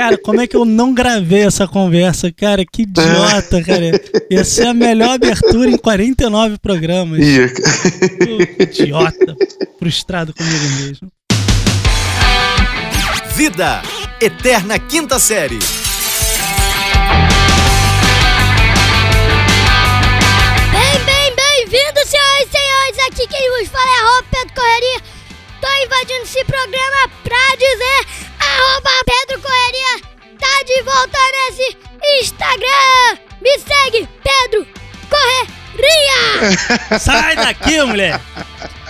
Cara, como é que eu não gravei essa conversa, cara? Que idiota, cara. Ia ser a melhor abertura em 49 programas. Ia. Pô, idiota. Frustrado comigo mesmo. Vida, Eterna Quinta Série. Bem, bem, bem-vindos, senhoras e senhores. Aqui quem vos fala é arroba Pedro Correria. Tô invadindo esse programa pra dizer arroba de volta nesse Instagram. Me segue, Pedro Correria. Sai daqui, mulher!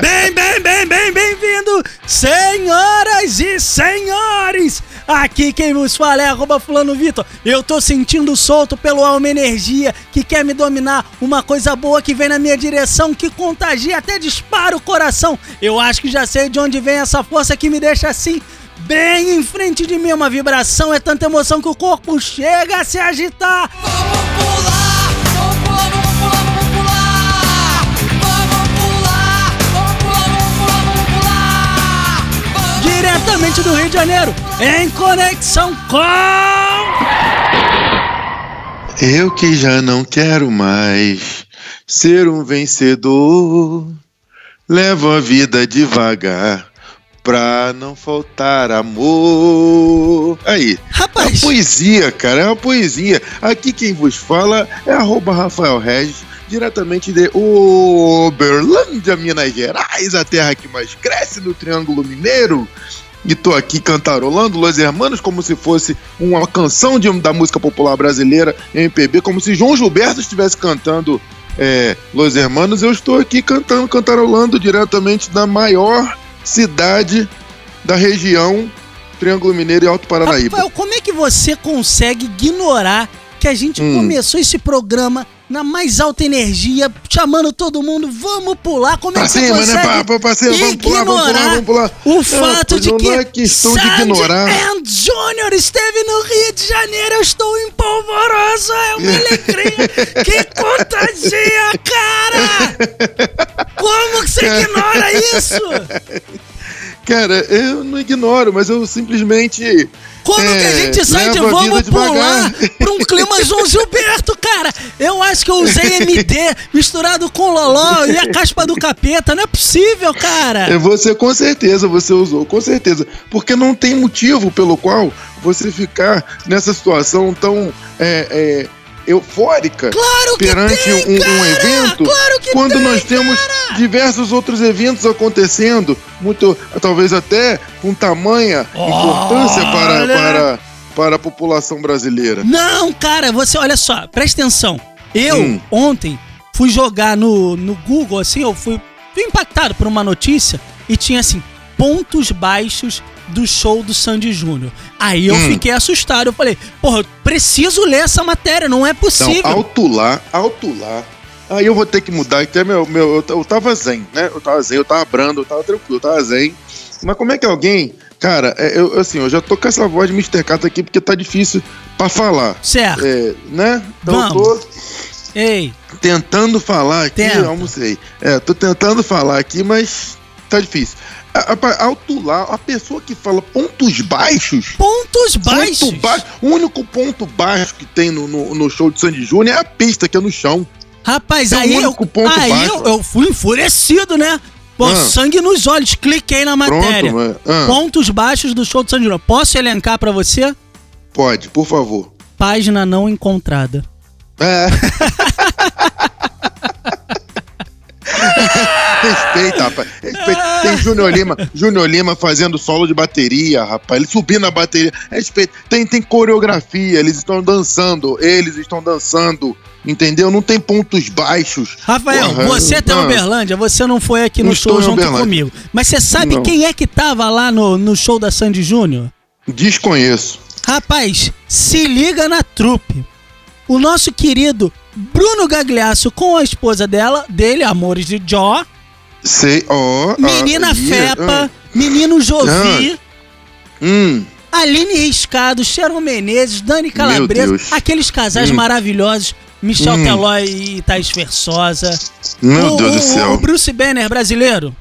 Bem, bem, bem, bem, bem-vindo, senhoras e senhores! Aqui quem vos fala é arroba fulano Vitor. Eu tô sentindo solto pelo alma energia que quer me dominar, uma coisa boa que vem na minha direção, que contagia, até dispara o coração. Eu acho que já sei de onde vem essa força que me deixa assim, bem em frente de mim. Uma vibração, é tanta emoção que o corpo chega a se agitar. diretamente do Rio de Janeiro, em conexão com. Eu que já não quero mais ser um vencedor. Levo a vida devagar pra não faltar amor. Aí. É Rapaz. uma poesia, cara, é uma poesia. Aqui quem vos fala é arroba Rafael Regis, diretamente de Uberlândia, Minas Gerais, a terra que mais cresce no Triângulo Mineiro. E tô aqui cantarolando Los Hermanos como se fosse uma canção de, da música popular brasileira, MPB, como se João Gilberto estivesse cantando é, Los Hermanos. Eu estou aqui cantando, cantarolando diretamente da maior cidade da região Triângulo Mineiro e Alto Paranaíba. Rafael, como é que você consegue ignorar que a gente Hum. começou esse programa na mais alta energia, chamando todo mundo, vamos pular? Como é Pra que você cima, né, consegue pa- pa- parceiro? Vamos pular, vamos pular, vamos pular. o Não, fato de que não é questão de ignorar. and Junior esteve no Rio de Janeiro, eu estou empolvoroso, é uma alegria que contagia, cara! Como que você ignora isso? Cara, eu não ignoro, mas eu simplesmente. Como que a é, gente sai de vamos pular pra um clima João Gilberto, cara? Eu acho que eu usei MD misturado com Loló e a caspa do capeta. Não é possível, cara. É, Você com certeza você usou, com certeza. Porque não tem motivo pelo qual você ficar nessa situação tão é, é, eufórica Claro que perante tem, um, um evento Claro quando tem, nós temos diversos outros eventos acontecendo, muito talvez até com tamanha importância para, para, para a população brasileira. Não, cara, você, olha só, presta atenção. Eu, Hum. ontem, fui jogar no, no Google, assim, eu fui, fui impactado por uma notícia e tinha assim, pontos baixos do show do Sandy Júnior. Aí eu Hum. fiquei assustado. Eu falei, porra, eu preciso ler essa matéria, não é possível. alto lá, alto lá. Aí eu vou ter que mudar, até meu, meu eu, eu tava zen, né? Eu tava zen, eu tava brando, eu tava tranquilo, eu tava zen. Mas como é que alguém, cara, é, eu assim, eu já tô com essa voz de Mr. Cata aqui porque tá difícil pra falar. Certo. É, né? Então eu Vamos. tô Ei, tentando falar aqui, Tenta. almocei. É, tô tentando falar aqui, mas tá difícil. A, a, alto lá, a pessoa que fala pontos baixos, pontos baixos. Ponto baixo. O único ponto baixo que tem no, no, no show de Sandy Júnior é a pista, que é no chão. Rapaz, aí, eu, único ponto aí eu, eu fui enfurecido, né? Pô, Ah. sangue nos olhos, cliquei na matéria. Pronto, ah, Pontos baixos do show do Júnior. Posso elencar pra você? pode, por favor. Página não encontrada. É. Respeita, rapaz. Respeita. Tem Júnior Lima, Júnior Lima fazendo solo de bateria, rapaz. Ele subindo a bateria. Respeita. Tem, tem coreografia, eles estão dançando, eles estão dançando. Entendeu? Não tem pontos baixos. Rafael, Porra, você tá em. Uberlândia, você não foi aqui no show junto comigo. Mas você sabe Não. quem é que tava lá no, no show da Sandy Júnior? Desconheço. Rapaz, se liga na trupe. O nosso querido Bruno Gagliasso com a esposa dela, dele, Amores de Jó, Menina ah, Fepa, ah, Menino Jovi, hum, Aline Riscado, Sharon Menezes, Dani Calabresa, aqueles casais Hum. maravilhosos, Michel Hum. Teló e Thaís Versosa. meu o, Deus do o- céu. o Bruce Banner brasileiro.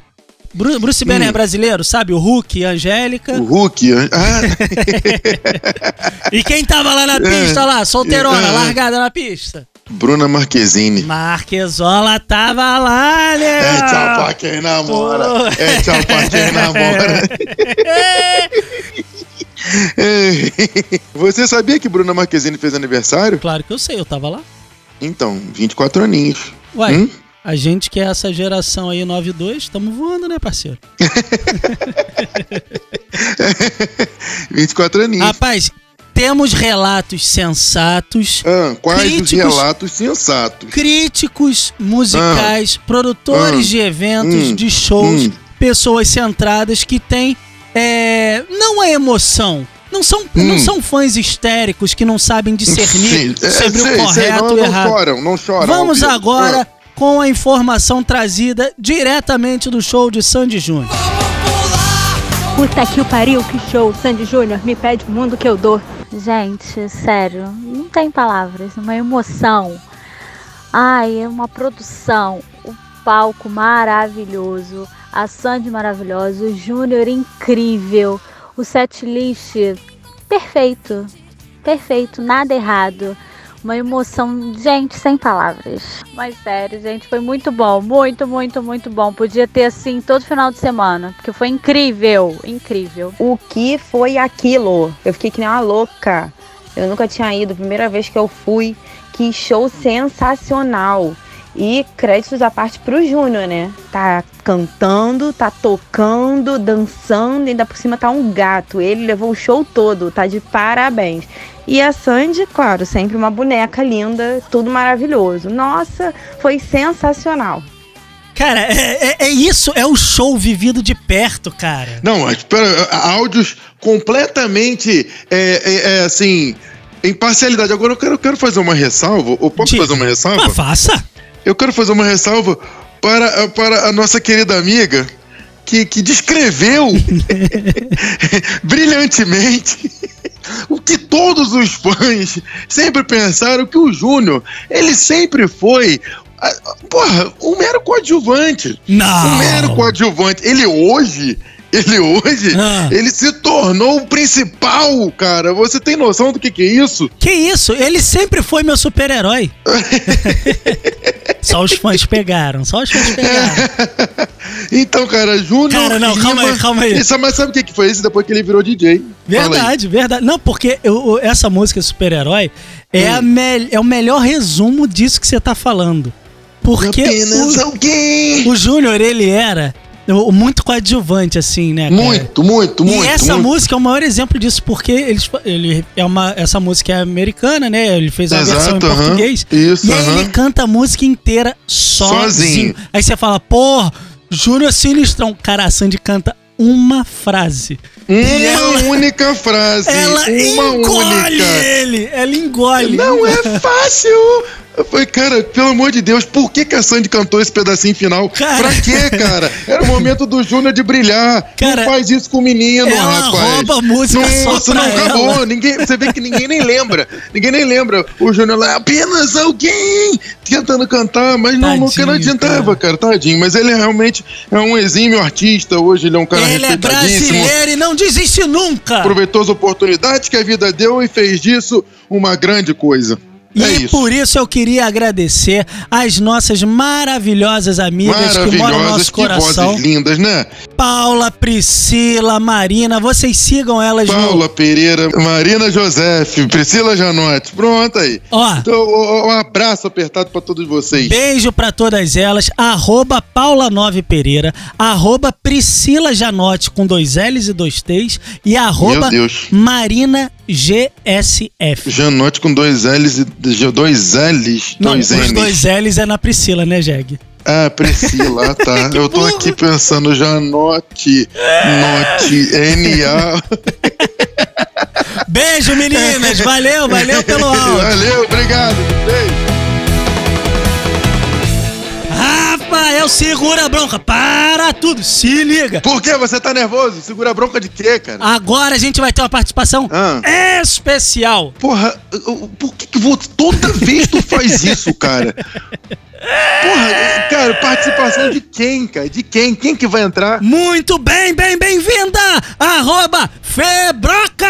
Bru- Bruce Banner brasileiro, sabe? O Hulk, a Angélica. O Hulk. Ah, E quem tava lá na pista, lá, solteirona, É. largada na pista? Bruna Marquezine. Marquezola tava lá, né? É tchau pra quem namora. Pô. É tchau pra quem namora. Você sabia que Bruna Marquezine fez aniversário? Claro que eu sei, eu tava lá. Então, 24 aninhos. Uai, Hum? a gente que é essa geração aí 92, estamos voando, né, parceiro? 24 aninhos. Rapaz, temos relatos sensatos, Ah, quais os críticos- relatos sensatos? críticos musicais, produtores Ah. de eventos, Hum. de shows, Hum. pessoas centradas que têm é, não a emoção. Não são, não Hum. são fãs histéricos que não sabem discernir Sim, é, sobre sei, o correto sei, não, e o não errado. choram, não choram. Vamos ao vivo. agora Ah, com a informação trazida diretamente do show de Sandy Júnior. Puta que o pariu, que show. Sandy Júnior, me pede o mundo que eu dou. Gente, sério, não tem palavras, uma emoção. Ai, é uma produção, o palco maravilhoso, a Sandy maravilhosa, o Júnior incrível, o setlist perfeito, perfeito, nada errado. Uma emoção, gente, sem palavras. Mas sério, gente, foi muito bom, muito, muito, muito bom. Podia ter assim todo final de semana, porque foi incrível, incrível. O que foi aquilo? Eu fiquei que nem uma louca. Eu nunca tinha ido, primeira vez que eu fui. Que show sensacional. E créditos à parte pro Júnior, né? Tá cantando, tá tocando, dançando, e ainda por cima tá um gato. Ele levou o show todo, tá de parabéns. E a Sandy, claro, sempre uma boneca linda, tudo maravilhoso. Nossa, foi sensacional. Cara, é, é- é isso, é o show vivido de perto, cara. Não, mas espera, áudios completamente, é, é, é, assim, em parcialidade. Agora eu quero, eu quero fazer uma ressalva. Eu posso Diga. fazer uma ressalva? Mas faça. Eu quero fazer uma ressalva para, para a nossa querida amiga que, que descreveu brilhantemente o que todos os fãs sempre pensaram que o Júnior, ele sempre foi, porra, um mero coadjuvante. Não. Um mero coadjuvante. Ele hoje, ele hoje, Ah. ele se tornou o principal, cara. Você tem noção do que, que é isso? Que isso? Ele sempre foi meu super-herói. só os fãs pegaram, só os fãs pegaram. Então, cara, Júnior. Cara, não, calma aí, calma aí. Mas sabe o que, que foi isso depois que ele virou DJ? Verdade, verdade. Não, porque eu- essa música super-herói é, Hum. a mel- é o melhor resumo disso que você tá falando. Porque Apenas o, alguém. o Júnior, ele era muito coadjuvante, assim, né? cara? Muito, muito, muito. e essa muito. música é o maior exemplo disso, porque eles, fa- ele é uma, essa música é americana, né? Ele fez uma versão em português. Isso, e aí ele canta a música inteira sozinho. Sozinho. Aí você fala, pô, Júnior Sinistrão. Cara, a Sandy canta uma frase. Uma ela- única frase. Ela uma engole única. ele! Ela engole. Não é fácil! Eu falei, cara, pelo amor de Deus, por que, que a Sandy cantou esse pedacinho final? Cara. Pra quê, cara? Era o momento do Júnior de brilhar. Cara, não faz isso com o menino, ela rapaz. rouba a música só Nossa, pra não, acabou. ela. Ninguém, você vê que ninguém nem lembra. Ninguém nem lembra. O Júnior lá, apenas alguém tentando cantar, mas não, nunca não Tadinho, adiantava, cara. tadinho. Mas ele realmente é um exímio artista. Hoje ele é um cara Ele é brasileiro e não desiste nunca! aproveitou as oportunidades que a vida deu e fez disso uma grande coisa. E é isso. por isso eu queria agradecer às nossas maravilhosas amigas que moram no Maravilhosas, nosso que coração. vozes lindas, né? Paula, Priscila, Marina, vocês sigam elas Paula Pereira, Marina Josef, Priscila Janotti. Pronto aí. no. Ó, Então, um abraço apertado pra todos vocês. Beijo pra todas elas, arroba Paula Nove Pereira, arroba Priscila Janotti com dois L's e dois T's e arroba. Marina GSF. Janotti com dois L's e dois L's, Não, dois os N's. dois L's é na Priscila, né, Jeg? Ah, Priscila, tá. Eu tô aqui pensando Janotti, Note, N-A. Beijo, meninas! Valeu, valeu pelo áudio! Valeu, obrigado. Beijo. Rafael, segura a bronca! Para tudo! Se liga! Por que você tá nervoso? Segura a bronca de quê, cara? Agora a gente vai ter uma participação Ah. especial. Porra, por que, que vou, toda vez tu faz isso, cara? Porra, cara, participação de quem, cara? De quem? Quem que vai entrar? Muito bem, bem, bem-vinda! Arroba Febroca!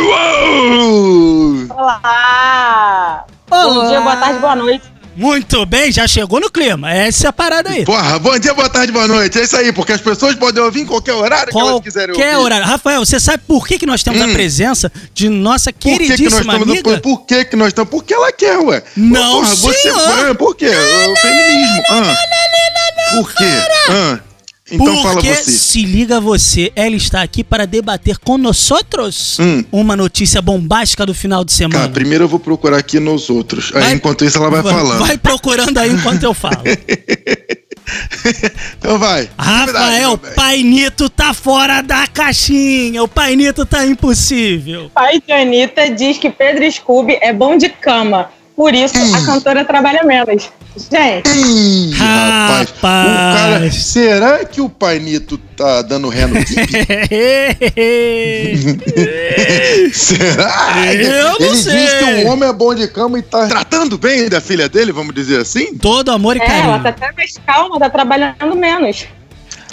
Uou! Olá! Olá. Bom dia, boa tarde, boa noite. Muito bem, já chegou no clima. Essa é a parada aí. Porra, bom dia, boa tarde, boa noite. É isso aí, porque as pessoas podem ouvir em qualquer horário que elas quiserem ouvir. Qualquer horário. Rafael, você sabe por que, que nós temos a Hum. presença de nossa Por que, que nós queridíssima estamos amiga? por, por que, que nós estamos? Porque ela quer, ué. Não, Porra, você senhor. Ah, Por quê? o feminismo. ah. Por quê? Ah. Então fala Porque você. se liga você, ela está aqui para debater com nós outros Hum. uma notícia bombástica do final de semana. Cara, primeiro eu vou procurar aqui nos outros. Aí, Vai- enquanto isso, ela vai, falando. Vai procurando aí enquanto eu falo. Então vai. Rafael, meu bem. Pai Nito tá fora da caixinha. O Pai Nito tá impossível. Pai de Anitta diz que Pedro Scooby é bom de cama. Por isso, Hum. a cantora trabalha menos. Gente, Ih, rapaz. Rapaz. O cara, será que o Pai Nito tá dando ré no será? Eu não Ele sei. diz que o homem é bom de cama e tá tratando bem da filha dele, vamos dizer assim? Todo amor e é, carinho. ela tá até mais calma, tá trabalhando menos.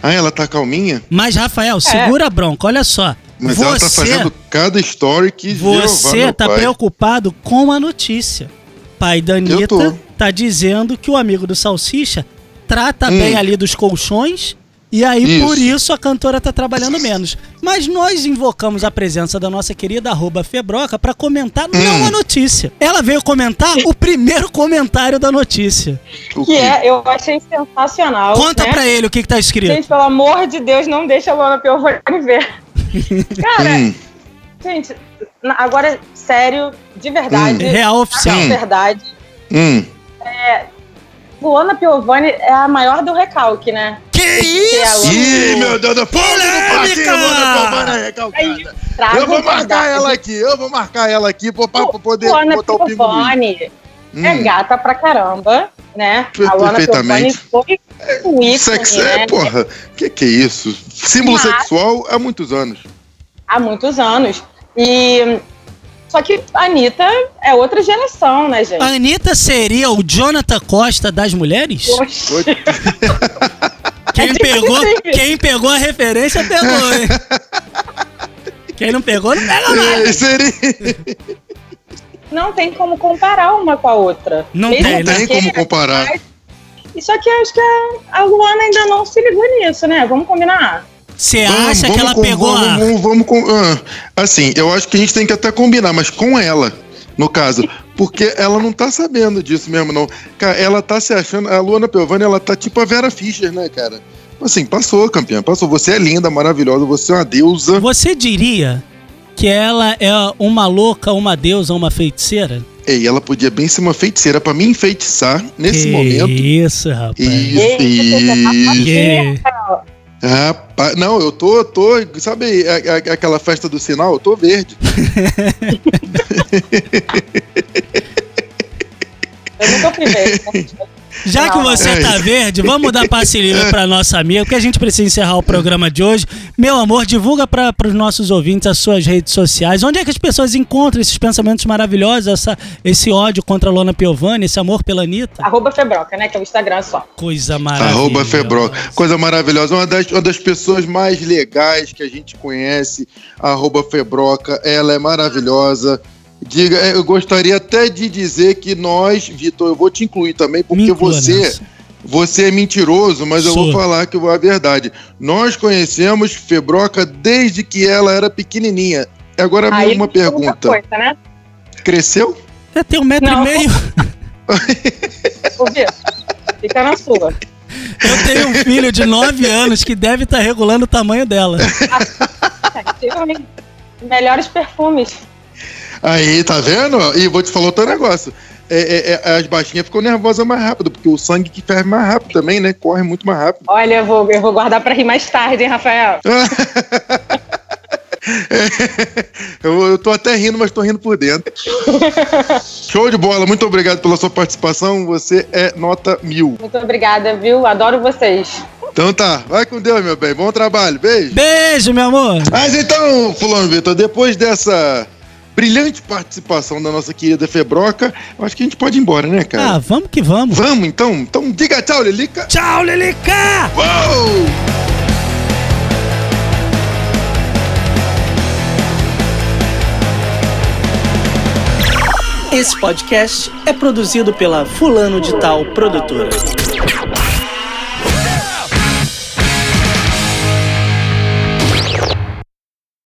Ah, ela tá calminha? Mas, Rafael, segura a bronca, olha só. Mas você, ela tá fazendo cada story que você tá pai. preocupado com a notícia. Pai da. Anitta tá dizendo que o amigo do Salsicha trata Hum. bem ali dos colchões e aí Isso. por isso a cantora tá trabalhando menos. Mas nós invocamos a presença da nossa querida arroba Febroca pra comentar Hum. não a notícia. Ela veio comentar o primeiro comentário da notícia. O Que é, eu achei sensacional. Conta né? pra ele o que, que tá escrito. Gente, pelo amor de Deus, não deixa a Luana Piovani ver. Cara, Hum, gente, agora, sério, de verdade. Real oficial. De verdade. hum. Luana Piovani é a maior do recalque, né? Que é isso? Luana- Ih, meu Deus, do Polêmica! Palmeiras Aí, recalcada. traga Eu vou marcar verdade. ela aqui, eu vou marcar ela aqui pra, pra poder Luana botar o pingo no i. Piovani é Hum. gata pra caramba, né? A Luana Piovani perfeitamente. foi um ícone, Sex, né? é, porra, que que é isso? Símbolo Mas- sexual há muitos anos. Há muitos anos. E... Só que a Anitta é outra geração, né, gente? A Anitta seria o Jonathan Costa das mulheres? Quem É pegou, quem pegou a referência pegou, hein? Quem não pegou, não pega mais. Seria... não tem como comparar uma com a outra. Não Mesmo tem, né? Tem como comparar. E Só que eu acho que a Luana ainda não se ligou nisso, né? Vamos combinar. Você Vamos, acha que ela com- pegou vamos, a. vamos, vamos com- ah, assim, eu acho que a gente tem que até combinar, mas com ela, no caso. Porque ela não tá sabendo disso mesmo, não. Cara, ela tá se achando. A Luana Piovani, ela tá tipo a Vera Fischer, né, cara? Assim, passou, campeã, passou. Você é linda, maravilhosa, você é uma deusa. Você diria que ela é uma louca, uma deusa, uma feiticeira? Ei, ela podia bem ser uma feiticeira pra me enfeitiçar nesse que momento. Isso, rapaz. Isso, Eita, isso. Rapaz, não, eu tô, tô, sabe a- a- aquela festa do sinal? Eu tô verde. Eu nunca fui ver. Já que você É tá isso. verde, vamos dar passe livre pra nossa amiga, porque a gente precisa encerrar o programa de hoje. Meu amor, divulga para os nossos ouvintes as suas redes sociais. Onde é que as pessoas encontram esses pensamentos maravilhosos, essa, esse ódio contra a Lona Piovani, esse amor pela Anitta? Arroba Febroca, né? Que é o Instagram só. Coisa maravilhosa. Arroba Febroca. Coisa maravilhosa. Uma das, uma das pessoas mais legais que a gente conhece, arroba Febroca. Ela é maravilhosa. Diga, eu gostaria até de dizer que nós, Vitor, eu vou te incluir também, porque inclua você, nessa. você é mentiroso, mas eu Sou. vou falar que a verdade. Nós conhecemos Febroca desde que ela era pequenininha. Agora Aí uma pergunta. Coisa, né? Cresceu? É ter um metro Não. e meio. Ô, Vitor, fica na sua. Eu tenho um filho de 9 anos que deve estar regulando o tamanho dela. Efetivamente. Melhores perfumes. Aí, tá vendo? E vou te falar outro negócio. É, é, é, as baixinhas ficam nervosas mais rápido, porque o sangue que ferve mais rápido também, né? Corre muito mais rápido. Olha, eu vou, eu vou guardar pra rir mais tarde, hein, Rafael? eu, eu tô até rindo, mas tô rindo por dentro. Show de bola, muito obrigado pela sua participação. Você é nota mil. Muito obrigada, viu? Adoro vocês. Então tá, vai com Deus, meu bem. Bom trabalho, beijo. Beijo, meu amor. Mas então, Fulano Vitor, depois dessa brilhante participação da nossa querida Febroca, eu acho que a gente pode ir embora, né, Ah, cara? vamos que vamos. Vamos então? Então diga tchau, Lelica. Tchau, Lelica! Uou! Esse podcast é produzido pela Fulano de Tal Produtora.